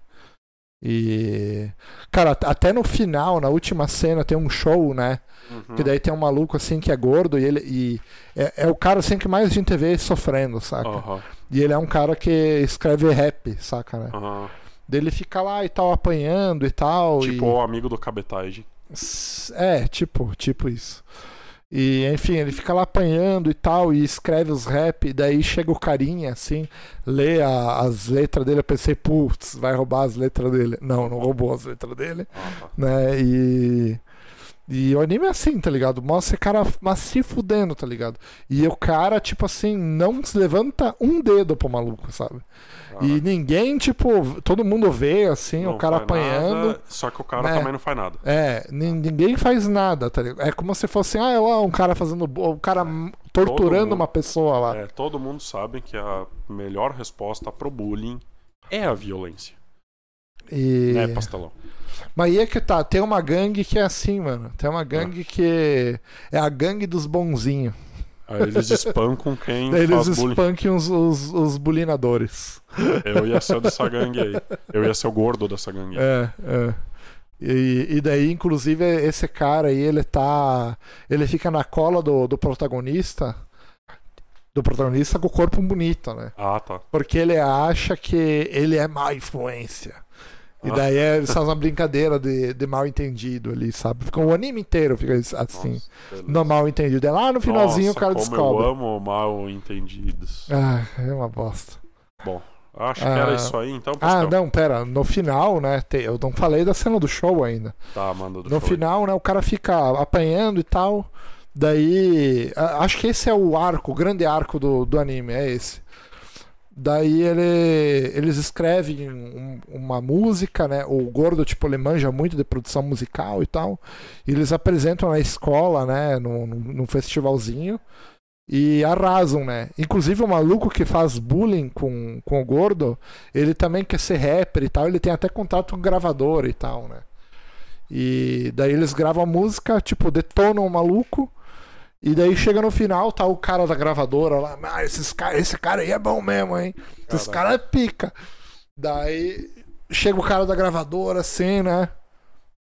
E. Cara, at- até no final, na última cena, tem um show, né? Uhum. Que daí tem um maluco assim que é gordo e ele. E é, é o cara assim que mais a gente vê sofrendo, saca? Aham, E ele é um cara que escreve rap, saca, né? aham. Daí ele fica lá e tal, apanhando e tal. Tipo e... o amigo do Cabetage. É, tipo, tipo isso. E enfim, ele fica lá apanhando e tal, e escreve os rap, e daí chega o carinha, assim, lê a- as letras dele, eu pensei, putz, vai roubar as letras dele. Não, não roubou as letras dele, Ah, tá. né? E. E o anime é assim, tá ligado? Mostra esse cara mas se fudendo, tá ligado? E o cara, tipo assim, não se levanta um dedo pro maluco, sabe? E ninguém, tipo, todo mundo vê, assim, Não o cara apanhando. nada, só que o cara né? também não faz nada. É, nin- ninguém faz nada, tá ligado? É como se fosse, ah, é lá um cara fazendo. Um cara torturando mundo- uma pessoa lá. É, todo mundo sabe que a melhor resposta pro bullying é a violência. E... Né, pastelão? Mas aí é que tá, tem uma gangue que é assim, mano. Tem uma gangue que é a gangue dos bonzinhos. Aí eles espancam quem Daí (laughs) eles faz bullying. espanquem os, os, os bulinadores. Eu ia ser dessa gangue aí. Eu ia ser o gordo dessa gangue. É, é. E, e daí, inclusive, esse cara aí, ele tá. Ele fica na cola do, do protagonista. Do protagonista com o corpo bonito, né? Ah, tá. Porque ele acha que ele é má influência. E Ah. daí é, fazem uma brincadeira de, de mal entendido ali, sabe? Fica o anime inteiro fica assim, Nossa, no mal entendido. É lá no finalzinho Nossa, o cara como descobre. Eu amo mal entendidos. Ah, é uma bosta. Acho que Ah. era isso aí, então, Ah, Pastel. não, pera. No final, né? eu não falei da cena do show ainda. Tá, manda do No show aí. final, né? O cara fica apanhando e tal. Daí. Acho que esse é o arco, o grande arco do, do anime, é esse. Daí ele, eles escrevem um- uma música, né? O gordo, tipo, ele manja muito de produção musical e tal. E eles apresentam na escola, né? Num, num- festivalzinho. E arrasam, né? Inclusive o maluco que faz bullying com, com o gordo, ele também quer ser rapper e tal. Ele tem até contato com gravador e tal, né? E daí eles gravam a música, tipo, detonam o maluco. E daí chega no final, tá o cara da gravadora lá. Ah, esses cara, esse cara aí é bom mesmo, hein? Esse Caraca. cara é pica. Daí chega o cara da gravadora assim, né?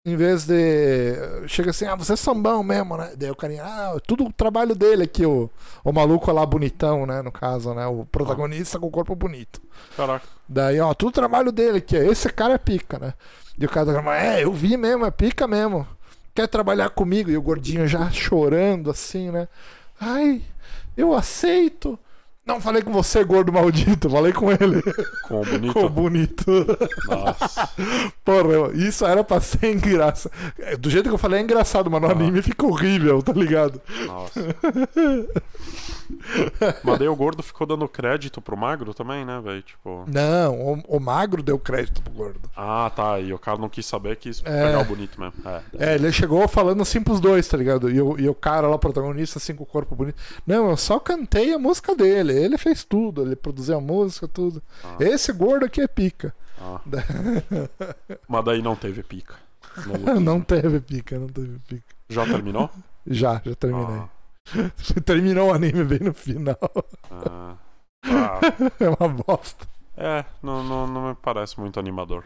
Em vez de. Chega assim, ah, você é sambão mesmo, né? Daí o carinha, ah, tudo o trabalho dele aqui, o, o maluco lá bonitão, né? No caso, né? O protagonista com o corpo bonito. Caraca. Daí, ó, tudo o trabalho dele aqui. Esse cara é pica, né? E o cara da gravadora, é, eu vi mesmo, é pica mesmo. Quer trabalhar comigo? E o gordinho já chorando assim, né? Ai, eu aceito. Não falei com você, gordo maldito, falei com ele. Com o (laughs) bonito. Com o bonito. Nossa. (laughs) Porra, isso era pra ser engraçado. Do jeito que eu falei é engraçado, mas no Ah. anime fica horrível, tá ligado? Nossa. (laughs) (laughs) Mas daí o gordo ficou dando crédito pro magro também, né, velho? Tipo. Não, o, o magro deu crédito pro gordo. Ah, tá. E o cara não quis saber, quis É. pegar o bonito mesmo. É. É, ele chegou falando assim pros dois, tá ligado? E o, e o cara lá, o protagonista, assim, com o corpo bonito. Não, eu só cantei a música dele. Ele fez tudo, ele produziu a música, tudo. Ah. Esse gordo aqui é pica. Ah. (laughs) Mas daí não teve pica. (laughs) não teve pica, não teve pica. Já terminou? Já, já terminei. Ah, (laughs) Terminou o anime bem no final. ah. Ah, (laughs) É uma bosta. é, não, não, não me parece muito animador.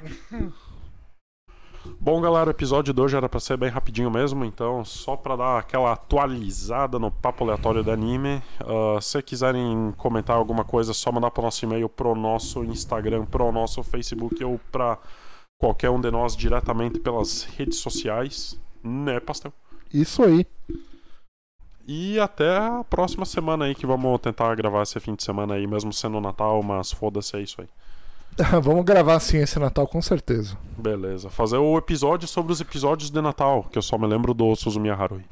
Bom, galera, o episódio de hoje era pra ser bem rapidinho mesmo, então só pra dar aquela atualizada no papo aleatório do anime. ah, se quiserem comentar alguma coisa, é só mandar pro nosso e-mail, pro nosso Instagram, pro nosso Facebook ou pra qualquer um de nós diretamente pelas redes sociais, né, Pastel? Isso aí. E até a próxima semana aí que vamos tentar gravar esse fim de semana aí, mesmo sendo Natal, mas foda-se, é isso aí. (laughs) Vamos gravar sim esse Natal, com certeza. Beleza. Fazer o episódio sobre os episódios de Natal, que eu só me lembro do Suzumiya Haruhi.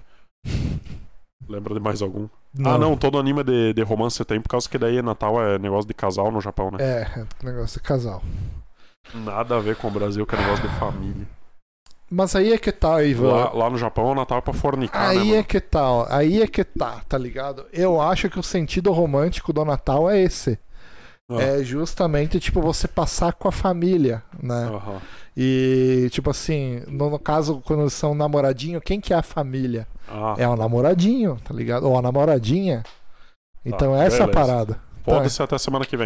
(laughs) Lembra de mais algum? Ah, não, todo anime de, de romance tem, por causa que daí Natal é negócio de casal no Japão, né? É, é negócio de casal. Nada a ver com o Brasil, que é negócio de família. Mas aí é que tá, Ivan. Lá, lá no Japão, o Natal é pra fornicar, né, Aí mano? é que tá, ó. aí é que tá, tá ligado? Eu acho que o sentido romântico do Natal é esse. Ah. É justamente, tipo, você passar com a família, né? Aham. E, tipo assim, no, no caso, quando são namoradinho, quem que é a família? Ah, É o namoradinho, tá ligado? Ou a namoradinha. Então essa é a beleza. parada. foda-se até semana que vem.